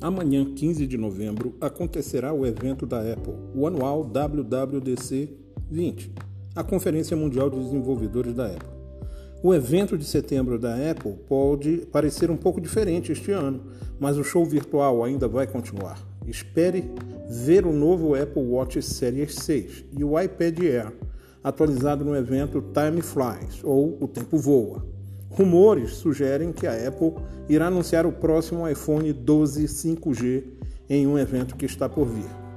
Amanhã, 15 de novembro, acontecerá o evento da Apple, o anual WWDC 20, a Conferência Mundial de Desenvolvedores da Apple. O evento de setembro da Apple pode parecer um pouco diferente este ano, mas o show virtual ainda vai continuar. Espere ver o novo Apple Watch Series 6 e o iPad Air, atualizado no evento Time Flies, ou O Tempo Voa. Rumores sugerem que a Apple irá anunciar o próximo iPhone 12 5G em um evento que está por vir.